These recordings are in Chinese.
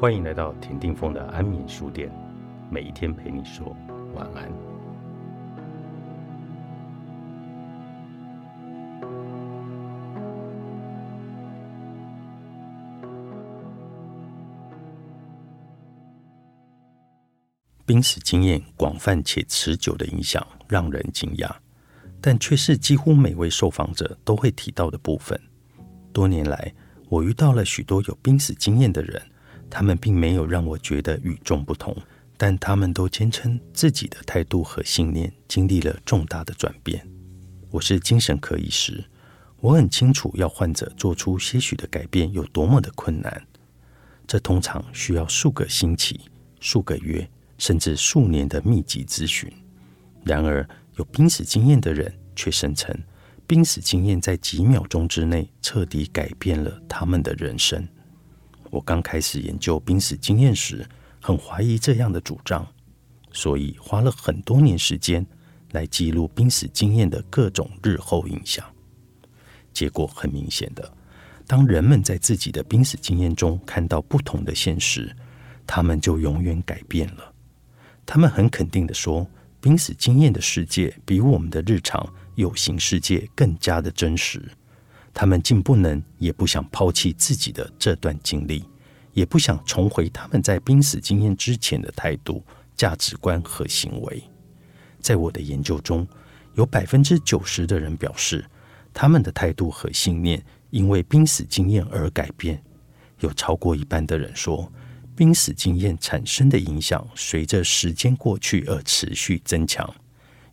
欢迎来到田定峰的安眠书店，每一天陪你说晚安。濒死经验广泛且持久的影响让人惊讶，但却是几乎每位受访者都会提到的部分。多年来，我遇到了许多有濒死经验的人。他们并没有让我觉得与众不同，但他们都坚称自己的态度和信念经历了重大的转变。我是精神科医师，我很清楚要患者做出些许的改变有多么的困难。这通常需要数个星期、数个月，甚至数年的密集咨询。然而，有濒死经验的人却声称，濒死经验在几秒钟之内彻底改变了他们的人生。我刚开始研究濒死经验时，很怀疑这样的主张，所以花了很多年时间来记录濒死经验的各种日后影响。结果很明显的，当人们在自己的濒死经验中看到不同的现实，他们就永远改变了。他们很肯定的说，濒死经验的世界比我们的日常有形世界更加的真实。他们竟不能，也不想抛弃自己的这段经历，也不想重回他们在濒死经验之前的态度、价值观和行为。在我的研究中，有百分之九十的人表示，他们的态度和信念因为濒死经验而改变。有超过一半的人说，濒死经验产生的影响随着时间过去而持续增强。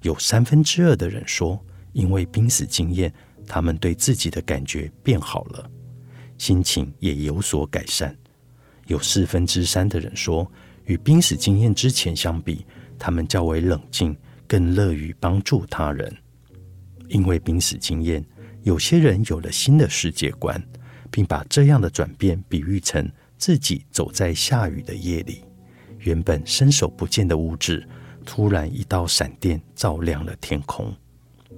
有三分之二的人说，因为濒死经验。他们对自己的感觉变好了，心情也有所改善。有四分之三的人说，与濒死经验之前相比，他们较为冷静，更乐于帮助他人。因为濒死经验，有些人有了新的世界观，并把这样的转变比喻成自己走在下雨的夜里，原本伸手不见的物质，突然一道闪电照亮了天空，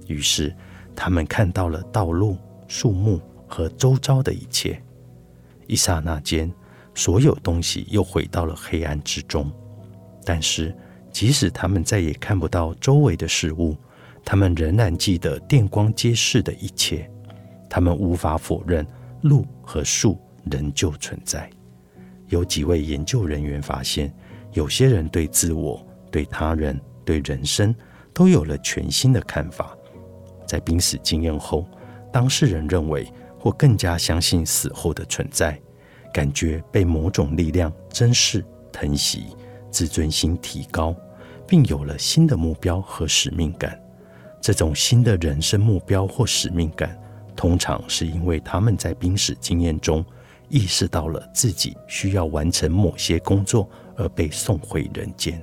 于是。他们看到了道路、树木和周遭的一切。一刹那间，所有东西又回到了黑暗之中。但是，即使他们再也看不到周围的事物，他们仍然记得电光街市的一切。他们无法否认路和树仍旧存在。有几位研究人员发现，有些人对自我、对他人、对人生都有了全新的看法。在濒死经验后，当事人认为或更加相信死后的存在，感觉被某种力量珍视、疼惜，自尊心提高，并有了新的目标和使命感。这种新的人生目标或使命感，通常是因为他们在濒死经验中意识到了自己需要完成某些工作而被送回人间，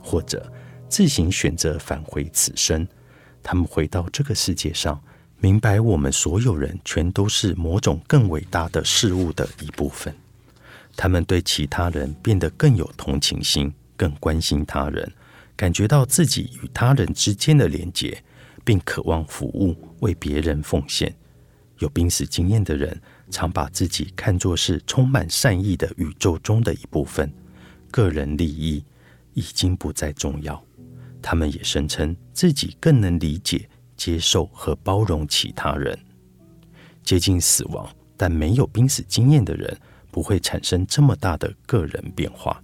或者自行选择返回此生。他们回到这个世界上，明白我们所有人全都是某种更伟大的事物的一部分。他们对其他人变得更有同情心，更关心他人，感觉到自己与他人之间的连结，并渴望服务，为别人奉献。有濒死经验的人常把自己看作是充满善意的宇宙中的一部分，个人利益已经不再重要。他们也声称自己更能理解、接受和包容其他人。接近死亡但没有濒死经验的人不会产生这么大的个人变化。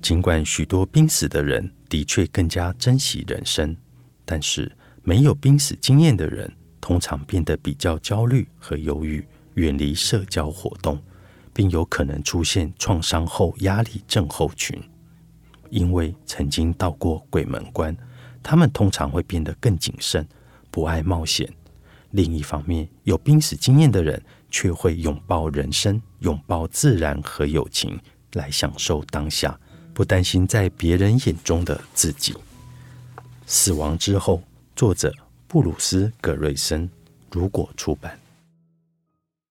尽管许多濒死的人的确更加珍惜人生，但是没有濒死经验的人通常变得比较焦虑和忧郁，远离社交活动，并有可能出现创伤后压力症候群。因为曾经到过鬼门关，他们通常会变得更谨慎，不爱冒险。另一方面，有濒死经验的人却会拥抱人生，拥抱自然和友情，来享受当下，不担心在别人眼中的自己。死亡之后，作者布鲁斯·葛瑞森，如果出版。